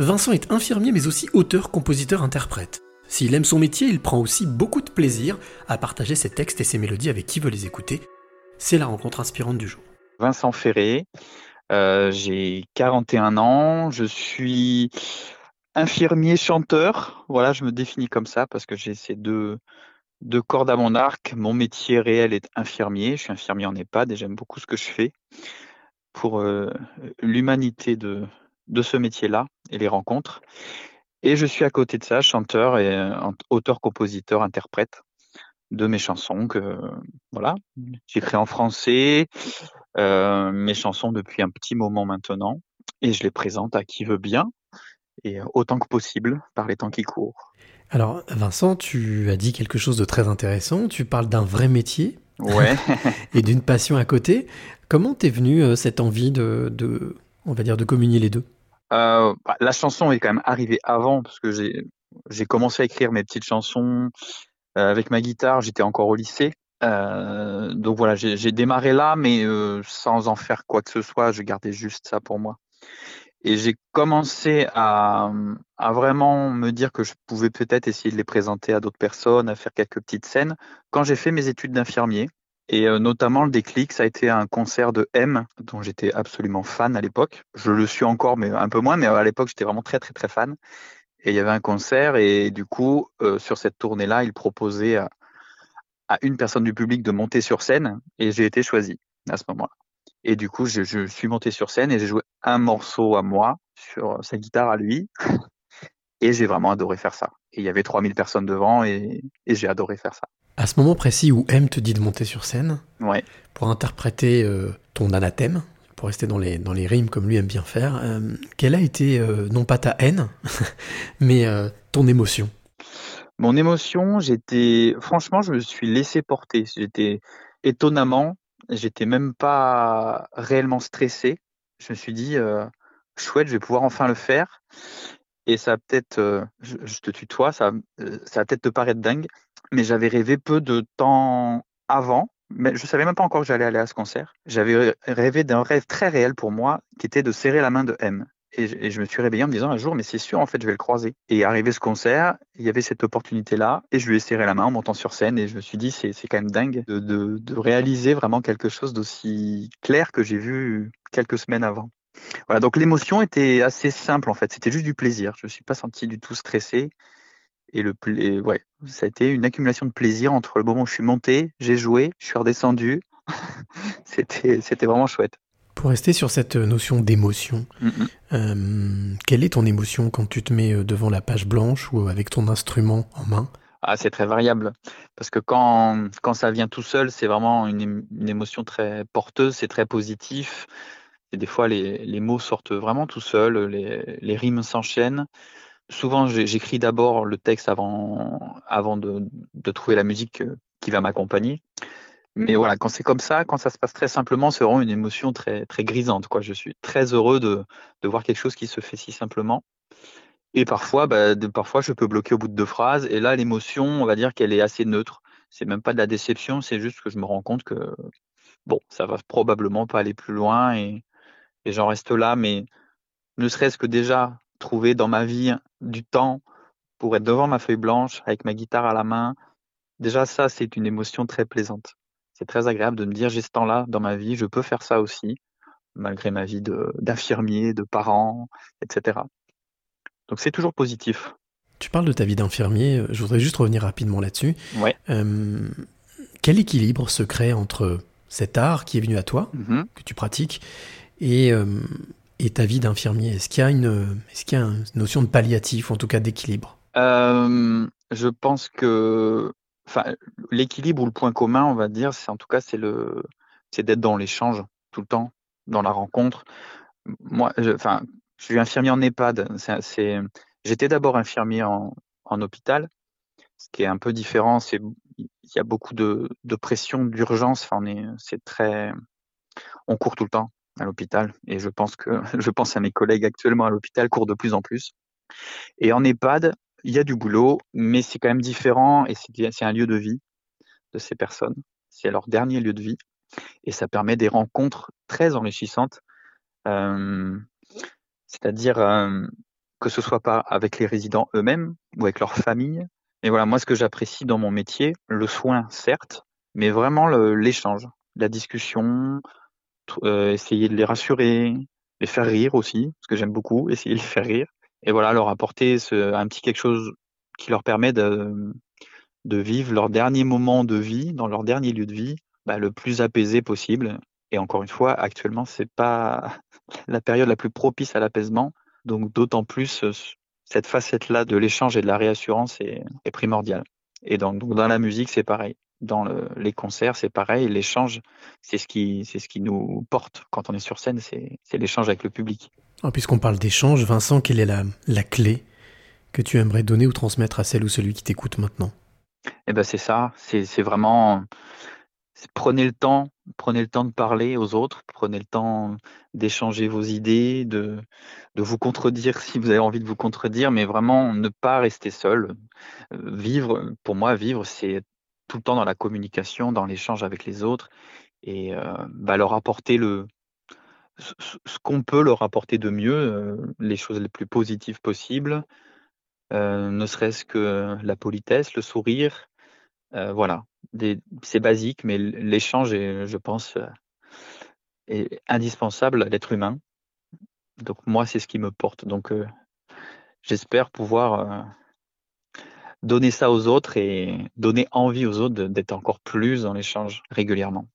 Vincent est infirmier mais aussi auteur, compositeur, interprète. S'il aime son métier, il prend aussi beaucoup de plaisir à partager ses textes et ses mélodies avec qui veut les écouter. C'est la rencontre inspirante du jour. Vincent Ferré, euh, j'ai 41 ans, je suis infirmier chanteur. Voilà, je me définis comme ça parce que j'ai ces deux, cordes à mon arc. Mon métier réel est infirmier. Je suis infirmier en EHPAD et j'aime beaucoup ce que je fais pour euh, l'humanité de, de ce métier-là et les rencontres. Et je suis à côté de ça chanteur et euh, auteur, compositeur, interprète de mes chansons que voilà, j'écris en français euh, mes chansons depuis un petit moment maintenant et je les présente à qui veut bien et autant que possible par les temps qui courent. Alors Vincent, tu as dit quelque chose de très intéressant, tu parles d'un vrai métier ouais. et d'une passion à côté. Comment t'es venu euh, cette envie de, de, on va dire, de communier les deux? euh, bah, la chanson est quand même arrivée avant parce que j'ai j'ai commencé à écrire mes petites chansons euh, avec ma guitare. J'étais encore au lycée, euh, donc voilà, j'ai démarré là, mais euh, sans en faire quoi que ce soit. Je gardais juste ça pour moi. Et j'ai commencé à, à vraiment me dire que je pouvais peut-être essayer de les présenter à d'autres personnes, à faire quelques petites scènes quand j'ai fait mes études d'infirmier. Et euh, notamment, le déclic, ça a été un concert de M, dont j'étais absolument fan à l'époque. Je le suis encore, mais un peu moins, mais à l'époque, j'étais vraiment très, très, très fan. Et il y avait un concert, et du coup, euh, sur cette tournée-là, il proposait à, à, une personne du public de monter sur scène, et j'ai été choisi à ce moment-là. Et du coup, je, je suis monté sur scène et j'ai joué un morceau à moi sur sa guitare à lui. Et j'ai vraiment adoré faire ça. Et il y avait 3000 personnes devant et, et j'ai adoré faire ça. À ce moment précis où M te dit de monter sur scène, ouais. pour interpréter euh, ton anathème, pour rester dans les, dans les rimes comme lui aime bien faire, euh, quelle a été, euh, non pas ta haine, mais ton émotion? Mon émotion, j'étais. Franchement, je me suis laissé porter. J'étais étonnamment, j'étais même pas réellement stressé. Je me suis dit, chouette, je vais pouvoir enfin le faire. Et ça peut-être, je, je, te tutoie, ça, ça va peut-être te paraître dingue, mais j'avais rêvé peu de temps avant, mais je savais même pas encore que j'allais aller à ce concert. J'avais rêvé d'un rêve très réel pour moi, qui était de serrer la main de M. Et je, me suis réveillé en me disant un jour, mais c'est sûr, en fait, je vais le croiser. Et arrivé ce concert, il y avait cette opportunité-là, et je lui ai serré la main en montant sur scène, et je me suis dit, c'est quand même dingue de, de, de réaliser vraiment quelque chose d'aussi clair que j'ai vu quelques semaines avant. Voilà, donc l'émotion était assez simple en fait, c'était juste du plaisir. Je ne me suis pas senti du tout stressé. Et le et ouais, ça a été une accumulation de plaisir entre le moment où je suis monté, j'ai joué, je suis redescendu. c'était, c'était vraiment chouette. Pour rester sur cette notion d'émotion, mm -hmm. euh, quelle est ton émotion quand tu te mets devant la page blanche ou avec ton instrument en main? Ah, c'est très variable. Parce que quand, quand ça vient tout seul, c'est vraiment une, une émotion très porteuse, c'est très positif. Et des fois, les, les, mots sortent vraiment tout seuls, les, les rimes s'enchaînent. Souvent, j'écris d'abord le texte avant, avant de, de, trouver la musique qui va m'accompagner. Mais voilà, quand c'est comme ça, quand ça se passe très simplement, c'est vraiment une émotion très, très grisante. Quoi. Je suis très heureux de, de voir quelque chose qui se fait si simplement. Et parfois, bah, de, parfois, je peux bloquer au bout de deux phrases. Et là, l'émotion, on va dire qu'elle est assez neutre. C'est même pas de la déception, c'est juste que je me rends compte que bon, ça va probablement pas aller plus loin et, et j'en reste là, mais ne serait-ce que déjà trouver dans ma vie du temps pour être devant ma feuille blanche avec ma guitare à la main, déjà ça, c'est une émotion très plaisante. C'est très agréable de me dire j'ai ce temps-là dans ma vie, je peux faire ça aussi, malgré ma vie d'infirmier, de, de parent, etc. Donc c'est toujours positif. Tu parles de ta vie d'infirmier, je voudrais juste revenir rapidement là-dessus. Ouais. Euh, quel équilibre se crée entre cet art qui est venu à toi, mm -hmm. que tu pratiques, et, euh, et ta vie d'infirmier Est-ce qu'il y a une, est-ce qu'il y a une notion de palliatif, en tout cas d'équilibre? Euh, Je pense que, enfin, l'équilibre ou le point commun, on va dire, c'est en tout cas c'est d'être dans l'échange tout le temps, dans la rencontre. Moi, je, enfin, je suis infirmier en EHPAD. J'étais d'abord infirmier en, en hôpital, ce qui est un peu différent. C'est, il y a beaucoup de, de pression, d'urgence. Enfin, on est, c'est très, on court tout le temps à l'hôpital et je pense que je pense à mes collègues actuellement à l'hôpital courent de plus en plus. Et en EHPAD, il y a du boulot, mais c'est quand même différent et c'est un lieu de vie de ces personnes. C'est leur dernier lieu de vie et ça permet des rencontres très enrichissantes. Euh, C'est-à-dire, euh, que ce soit pas avec les résidents eux-mêmes ou avec leur famille. Et voilà, moi, ce que j'apprécie dans mon métier, le soin, certes, mais vraiment l'échange, la discussion, euh, essayer de les rassurer, les faire rire aussi, parce que j'aime beaucoup essayer de les faire rire. Et voilà, leur apporter un petit quelque chose qui leur permet de, de vivre leur dernier moment de vie, dans leur dernier lieu de vie, bah, le plus apaisé possible. Et encore une fois, actuellement, c'est pas la période la plus propice à l'apaisement. Donc, d'autant plus, euh, cette facette-là de l'échange et de la réassurance est, primordiale. Et donc, dans la musique, c'est pareil. Dans les concerts, c'est pareil. L'échange, c'est ce qui, c'est ce qui nous porte quand on est sur scène, c'est, l'échange avec le public. Ah, puisqu'on parle d'échange, Vincent, quelle est la, la clé que tu aimerais donner ou transmettre à celle ou celui qui t'écoute maintenant? Eh ben, c'est ça. C'est, c'est vraiment prenez le temps, prenez le temps de parler aux autres, prenez le temps d'échanger vos idées, de, de vous contredire si vous avez envie de vous contredire, mais vraiment ne pas rester seul. Euh, vivre, pour moi, vivre, c'est tout le temps dans la communication, dans l'échange avec les autres, et euh, bah, leur apporter le, ce qu'on peut leur apporter de mieux, euh, les choses les plus positives possibles, ne serait-ce que la politesse, le sourire, voilà, c'est basique, mais l'échange est, je pense, euh, est indispensable à l'être humain. Donc moi, c'est ce qui me porte. Donc euh, j'espère pouvoir euh, donner ça aux autres et donner envie aux autres d'être encore plus dans l'échange régulièrement.